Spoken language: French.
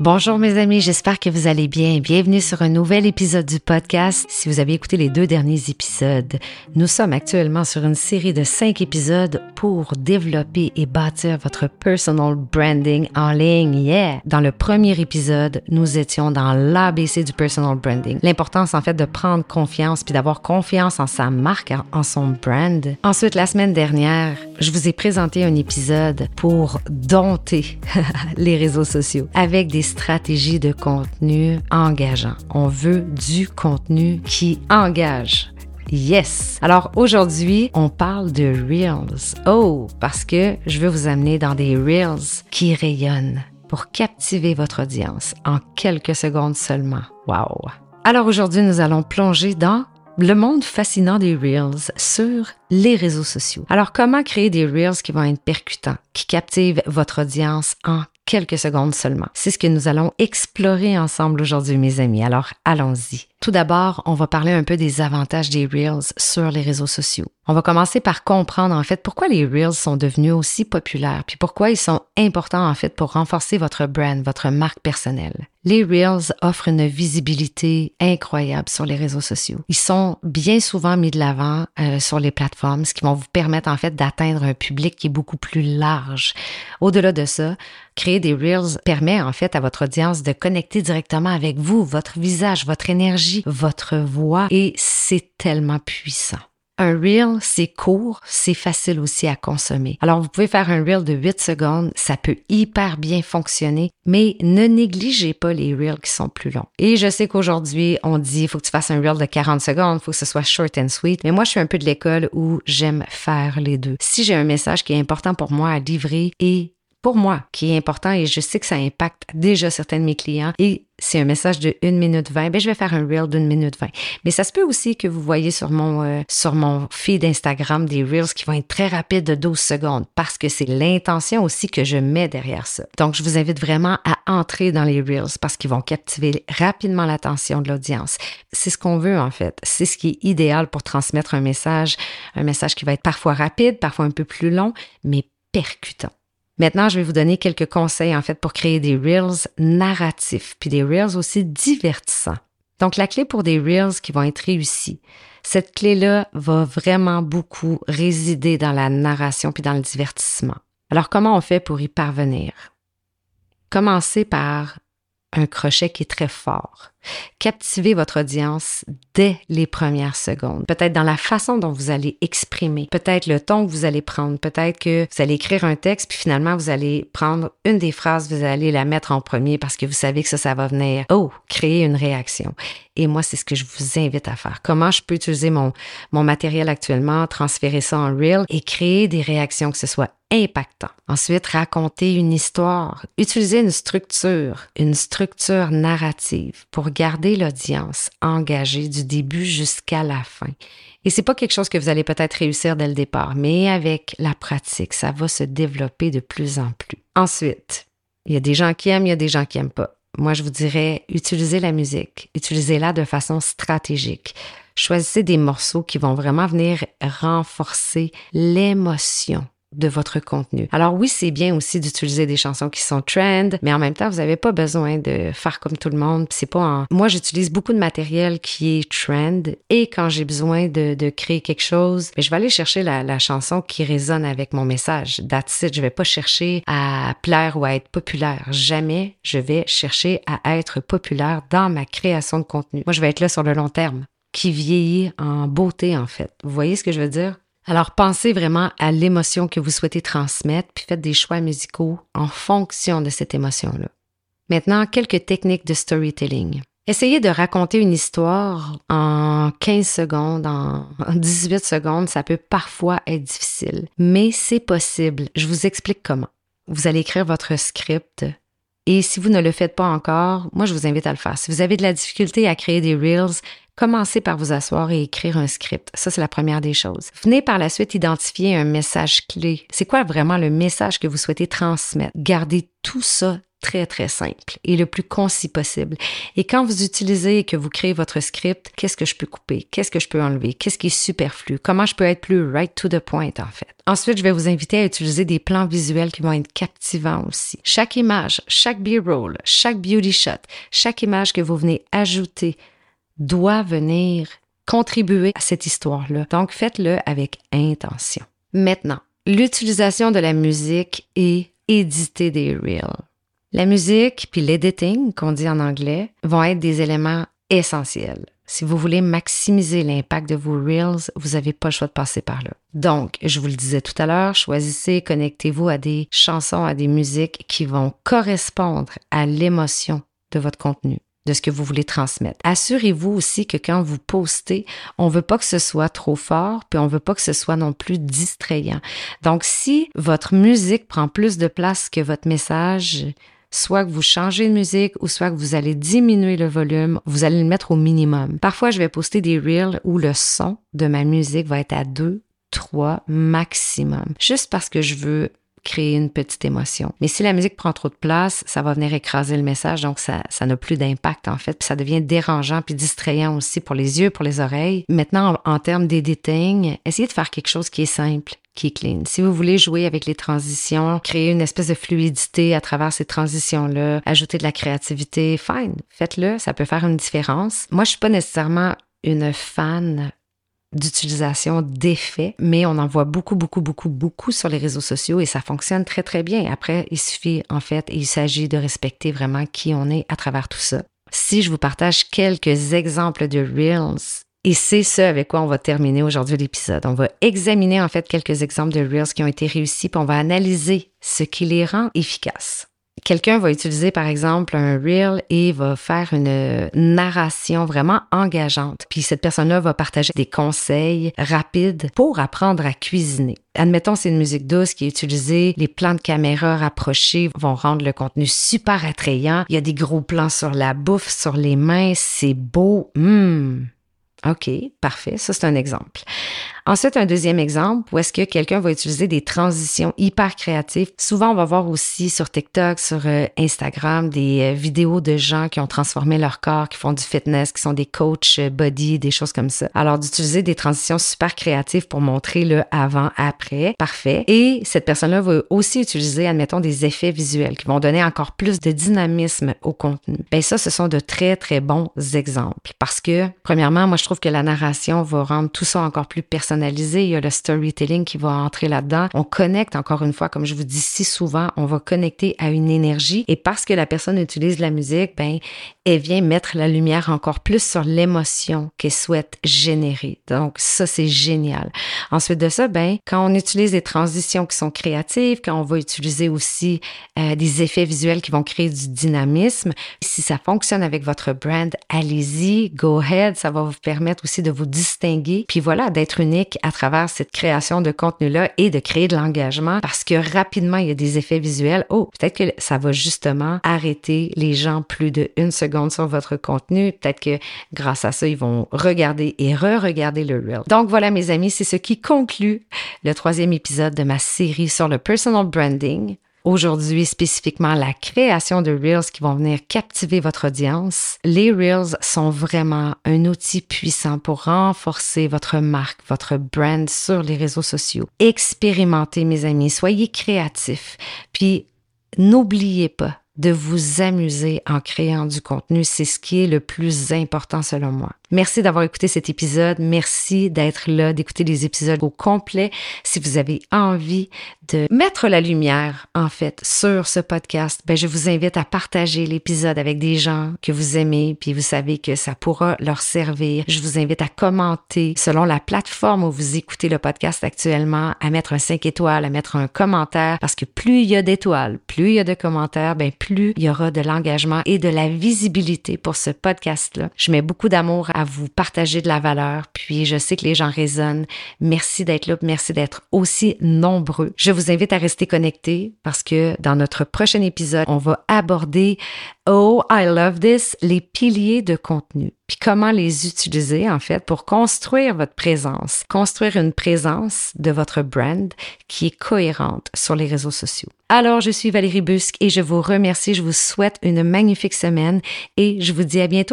Bonjour mes amis, j'espère que vous allez bien. Bienvenue sur un nouvel épisode du podcast. Si vous avez écouté les deux derniers épisodes, nous sommes actuellement sur une série de cinq épisodes pour développer et bâtir votre personal branding en ligne. Yeah! Dans le premier épisode, nous étions dans l'ABC du personal branding. L'importance en fait de prendre confiance puis d'avoir confiance en sa marque, en son brand. Ensuite, la semaine dernière, je vous ai présenté un épisode pour dompter les réseaux sociaux avec des stratégie de contenu engageant. On veut du contenu qui engage. Yes! Alors aujourd'hui, on parle de Reels. Oh, parce que je veux vous amener dans des Reels qui rayonnent pour captiver votre audience en quelques secondes seulement. Wow! Alors aujourd'hui, nous allons plonger dans le monde fascinant des Reels sur les réseaux sociaux. Alors comment créer des Reels qui vont être percutants, qui captivent votre audience en quelques secondes seulement. C'est ce que nous allons explorer ensemble aujourd'hui, mes amis. Alors, allons-y. Tout d'abord, on va parler un peu des avantages des Reels sur les réseaux sociaux. On va commencer par comprendre en fait pourquoi les Reels sont devenus aussi populaires, puis pourquoi ils sont importants en fait pour renforcer votre brand, votre marque personnelle. Les Reels offrent une visibilité incroyable sur les réseaux sociaux. Ils sont bien souvent mis de l'avant euh, sur les plateformes, ce qui vont vous permettre en fait d'atteindre un public qui est beaucoup plus large. Au-delà de ça, créer des Reels permet en fait à votre audience de connecter directement avec vous, votre visage, votre énergie, votre voix, et c'est tellement puissant. Un reel, c'est court, c'est facile aussi à consommer. Alors, vous pouvez faire un reel de 8 secondes, ça peut hyper bien fonctionner, mais ne négligez pas les reels qui sont plus longs. Et je sais qu'aujourd'hui, on dit, il faut que tu fasses un reel de 40 secondes, il faut que ce soit short and sweet, mais moi, je suis un peu de l'école où j'aime faire les deux. Si j'ai un message qui est important pour moi à livrer et pour moi qui est important et je sais que ça impacte déjà certains de mes clients et c'est un message de 1 minute 20, ben je vais faire un reel d'une minute 20. Mais ça se peut aussi que vous voyez sur mon, euh, sur mon feed Instagram des reels qui vont être très rapides de 12 secondes parce que c'est l'intention aussi que je mets derrière ça. Donc, je vous invite vraiment à entrer dans les reels parce qu'ils vont captiver rapidement l'attention de l'audience. C'est ce qu'on veut en fait. C'est ce qui est idéal pour transmettre un message, un message qui va être parfois rapide, parfois un peu plus long, mais percutant. Maintenant, je vais vous donner quelques conseils en fait pour créer des reels narratifs, puis des reels aussi divertissants. Donc, la clé pour des reels qui vont être réussis, cette clé-là va vraiment beaucoup résider dans la narration puis dans le divertissement. Alors, comment on fait pour y parvenir? Commencez par un crochet qui est très fort. Captivez votre audience dès les premières secondes. Peut-être dans la façon dont vous allez exprimer, peut-être le ton que vous allez prendre, peut-être que vous allez écrire un texte, puis finalement vous allez prendre une des phrases, vous allez la mettre en premier parce que vous savez que ça, ça va venir, oh, créer une réaction. Et moi, c'est ce que je vous invite à faire. Comment je peux utiliser mon, mon matériel actuellement, transférer ça en Reel et créer des réactions que ce soit impactant. Ensuite, raconter une histoire. Utiliser une structure, une structure narrative pour garder l'audience engagée du début jusqu'à la fin. Et c'est pas quelque chose que vous allez peut-être réussir dès le départ, mais avec la pratique, ça va se développer de plus en plus. Ensuite, il y a des gens qui aiment, il y a des gens qui aiment pas. Moi, je vous dirais, utilisez la musique, utilisez-la de façon stratégique. Choisissez des morceaux qui vont vraiment venir renforcer l'émotion de votre contenu. Alors oui, c'est bien aussi d'utiliser des chansons qui sont trend, mais en même temps, vous n'avez pas besoin de faire comme tout le monde. C'est pas en... Moi, j'utilise beaucoup de matériel qui est trend et quand j'ai besoin de, de, créer quelque chose, mais ben, je vais aller chercher la, la, chanson qui résonne avec mon message. That's it. Je vais pas chercher à plaire ou à être populaire. Jamais je vais chercher à être populaire dans ma création de contenu. Moi, je vais être là sur le long terme qui vieillit en beauté, en fait. Vous voyez ce que je veux dire? Alors pensez vraiment à l'émotion que vous souhaitez transmettre, puis faites des choix musicaux en fonction de cette émotion-là. Maintenant, quelques techniques de storytelling. Essayez de raconter une histoire en 15 secondes, en 18 secondes, ça peut parfois être difficile, mais c'est possible. Je vous explique comment. Vous allez écrire votre script et si vous ne le faites pas encore, moi je vous invite à le faire. Si vous avez de la difficulté à créer des reels, Commencez par vous asseoir et écrire un script. Ça, c'est la première des choses. Venez par la suite identifier un message clé. C'est quoi vraiment le message que vous souhaitez transmettre? Gardez tout ça très, très simple et le plus concis possible. Et quand vous utilisez et que vous créez votre script, qu'est-ce que je peux couper? Qu'est-ce que je peux enlever? Qu'est-ce qui est superflu? Comment je peux être plus right to the point, en fait? Ensuite, je vais vous inviter à utiliser des plans visuels qui vont être captivants aussi. Chaque image, chaque B-roll, chaque beauty shot, chaque image que vous venez ajouter doit venir contribuer à cette histoire-là. Donc, faites-le avec intention. Maintenant, l'utilisation de la musique et éditer des reels. La musique puis l'editing, qu'on dit en anglais, vont être des éléments essentiels. Si vous voulez maximiser l'impact de vos Reels, vous n'avez pas le choix de passer par là. Donc, je vous le disais tout à l'heure, choisissez, connectez-vous à des chansons, à des musiques qui vont correspondre à l'émotion de votre contenu de ce que vous voulez transmettre. Assurez-vous aussi que quand vous postez, on veut pas que ce soit trop fort, puis on veut pas que ce soit non plus distrayant. Donc, si votre musique prend plus de place que votre message, soit que vous changez de musique ou soit que vous allez diminuer le volume, vous allez le mettre au minimum. Parfois, je vais poster des reels où le son de ma musique va être à 2, 3 maximum, juste parce que je veux créer une petite émotion. Mais si la musique prend trop de place, ça va venir écraser le message, donc ça, n'a plus d'impact en fait, puis ça devient dérangeant puis distrayant aussi pour les yeux, pour les oreilles. Maintenant, en, en termes d'editing, essayez de faire quelque chose qui est simple qui est clean. Si vous voulez jouer avec les transitions, créer une espèce de fluidité à travers ces transitions-là, ajouter de la créativité, fine, faites-le, ça peut faire une différence. Moi, je suis pas nécessairement une fan d'utilisation d'effets, mais on en voit beaucoup, beaucoup, beaucoup, beaucoup sur les réseaux sociaux et ça fonctionne très, très bien. Après, il suffit, en fait, il s'agit de respecter vraiment qui on est à travers tout ça. Si je vous partage quelques exemples de Reels, et c'est ce avec quoi on va terminer aujourd'hui l'épisode. On va examiner en fait quelques exemples de Reels qui ont été réussis, puis on va analyser ce qui les rend efficaces quelqu'un va utiliser par exemple un reel et va faire une narration vraiment engageante. Puis cette personne-là va partager des conseils rapides pour apprendre à cuisiner. Admettons, c'est une musique douce qui est utilisée. Les plans de caméra rapprochés vont rendre le contenu super attrayant. Il y a des gros plans sur la bouffe, sur les mains. C'est beau. Hum. OK, parfait. Ça, c'est un exemple. Ensuite, un deuxième exemple où est-ce que quelqu'un va utiliser des transitions hyper créatives. Souvent, on va voir aussi sur TikTok, sur euh, Instagram, des euh, vidéos de gens qui ont transformé leur corps, qui font du fitness, qui sont des coachs euh, body, des choses comme ça. Alors, d'utiliser des transitions super créatives pour montrer le avant-après, parfait. Et cette personne-là va aussi utiliser, admettons, des effets visuels qui vont donner encore plus de dynamisme au contenu. Ben ça, ce sont de très, très bons exemples parce que, premièrement, moi, je trouve que la narration va rendre tout ça encore plus personnel il y a le storytelling qui va entrer là-dedans. On connecte encore une fois, comme je vous dis si souvent, on va connecter à une énergie et parce que la personne utilise la musique, ben elle vient mettre la lumière encore plus sur l'émotion qu'elle souhaite générer. Donc ça c'est génial. Ensuite de ça, ben quand on utilise des transitions qui sont créatives, quand on va utiliser aussi euh, des effets visuels qui vont créer du dynamisme, si ça fonctionne avec votre brand, allez-y, go ahead, ça va vous permettre aussi de vous distinguer, puis voilà, d'être unique à travers cette création de contenu-là et de créer de l'engagement parce que rapidement, il y a des effets visuels. Oh, peut-être que ça va justement arrêter les gens plus de une seconde sur votre contenu. Peut-être que grâce à ça, ils vont regarder et re-regarder le reel. Donc voilà, mes amis, c'est ce qui conclut le troisième épisode de ma série sur le personal branding aujourd'hui spécifiquement la création de Reels qui vont venir captiver votre audience. Les Reels sont vraiment un outil puissant pour renforcer votre marque, votre brand sur les réseaux sociaux. Expérimentez, mes amis, soyez créatifs, puis n'oubliez pas de vous amuser en créant du contenu. C'est ce qui est le plus important selon moi. Merci d'avoir écouté cet épisode. Merci d'être là, d'écouter les épisodes au complet. Si vous avez envie de mettre la lumière, en fait, sur ce podcast, ben, je vous invite à partager l'épisode avec des gens que vous aimez, puis vous savez que ça pourra leur servir. Je vous invite à commenter selon la plateforme où vous écoutez le podcast actuellement, à mettre un 5 étoiles, à mettre un commentaire, parce que plus il y a d'étoiles, plus il y a de commentaires, ben, plus il y aura de l'engagement et de la visibilité pour ce podcast-là. Je mets beaucoup d'amour vous partager de la valeur. Puis je sais que les gens résonnent. Merci d'être là, merci d'être aussi nombreux. Je vous invite à rester connectés parce que dans notre prochain épisode, on va aborder Oh, I love this, les piliers de contenu. puis comment les utiliser en fait pour construire votre présence, construire une présence de votre brand qui est cohérente sur les réseaux sociaux. Alors, je suis Valérie Busque et je vous remercie, je vous souhaite une magnifique semaine et je vous dis à bientôt.